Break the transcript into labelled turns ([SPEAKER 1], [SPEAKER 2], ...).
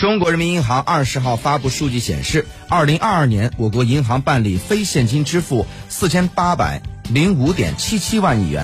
[SPEAKER 1] 中国人民银行二十号发布数据显示二零二二年我国银行办理非现金支付四千八百零五点七七万亿元。